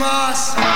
Hamas.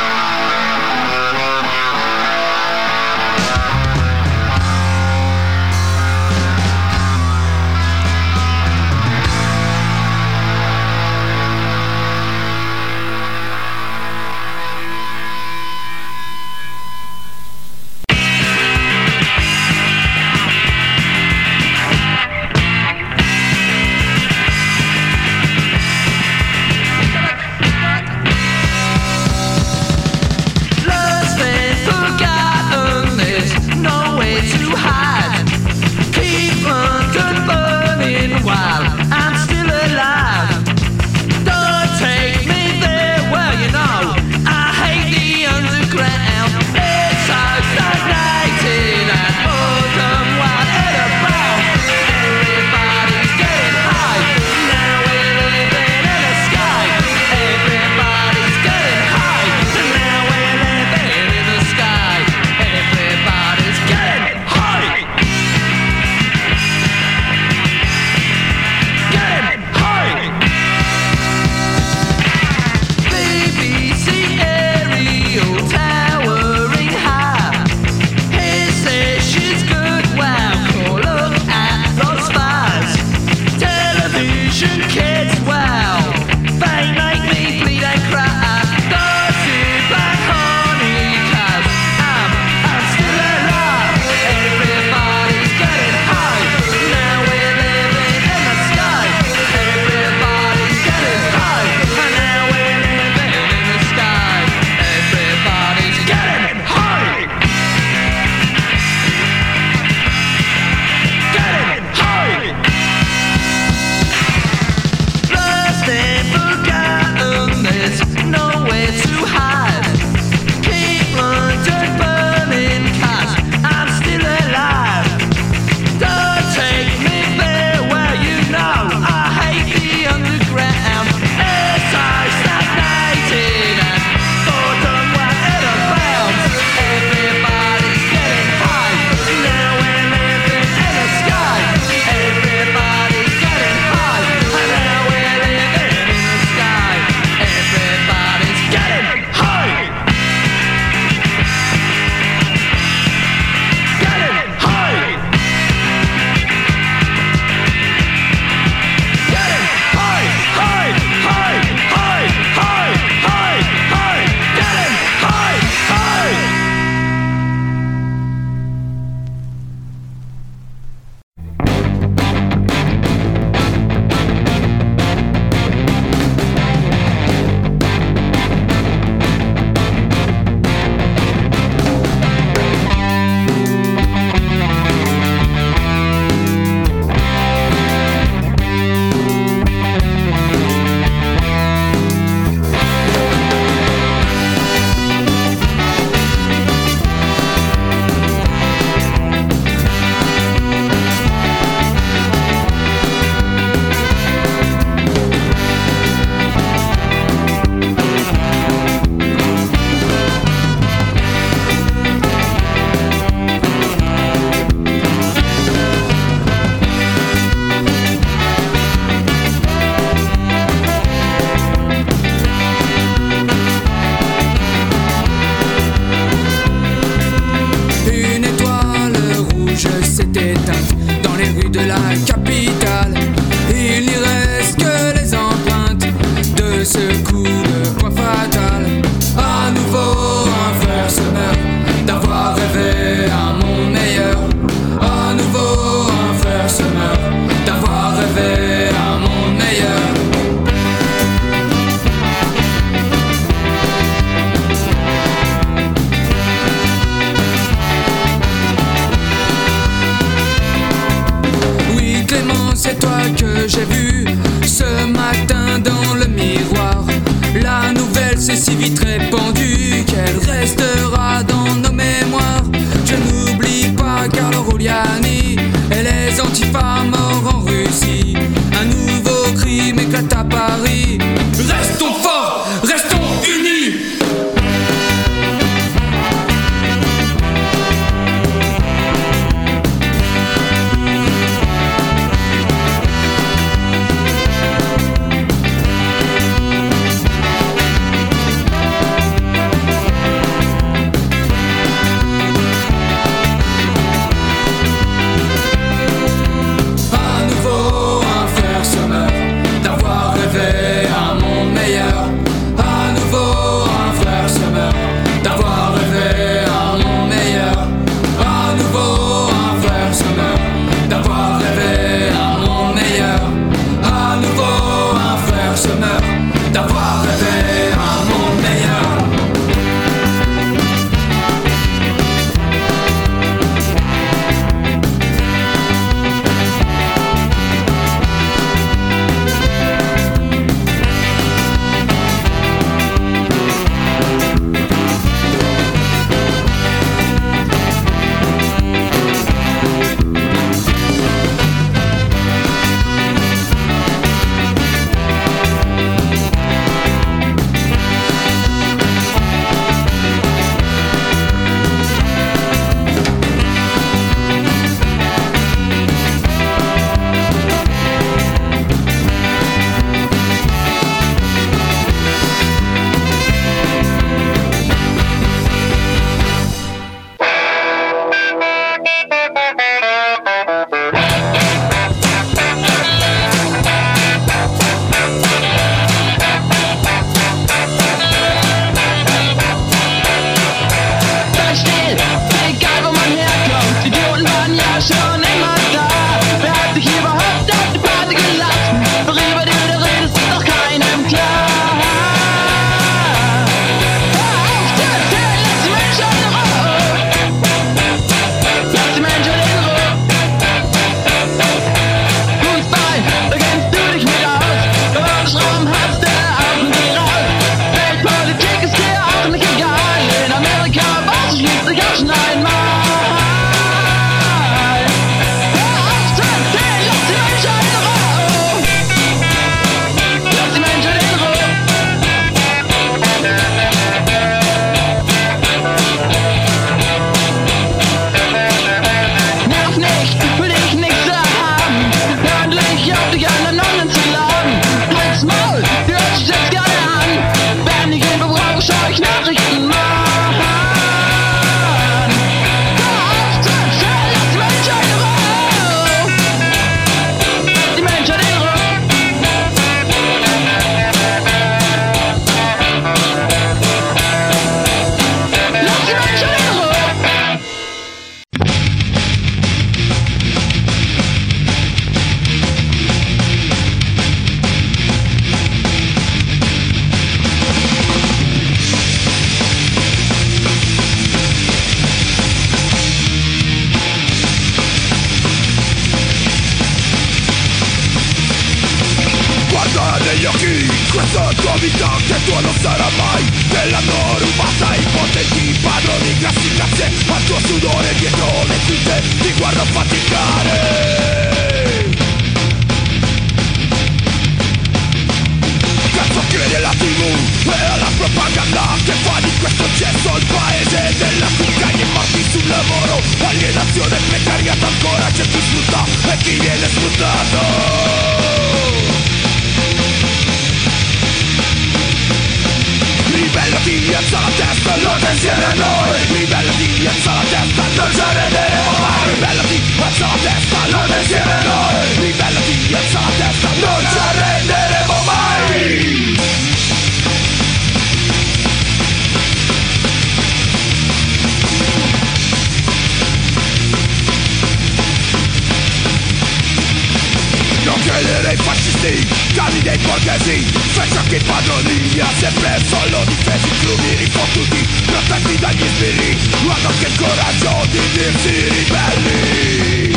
Agonia sempre solo difesi chiudi rifottuti Protetti dagli sbirri. Ma non che il coraggio di dirsi ribelli.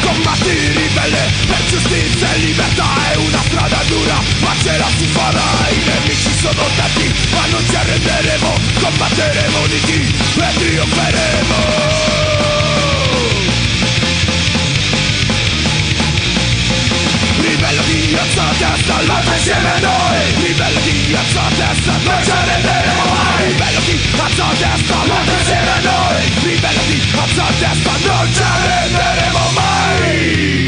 Combatti ribelle per giustizia e libertà È una strada dura ma ce la si farà I nemici sono tanti ma non ci arrenderemo Combatteremo di chi e trionferemo. melodía co te salvate pensiamo noi Mi melodía co te salvate sieme noi Mi melodía co te salvate pensiamo noi Mi melodía co te salvate sieme mai.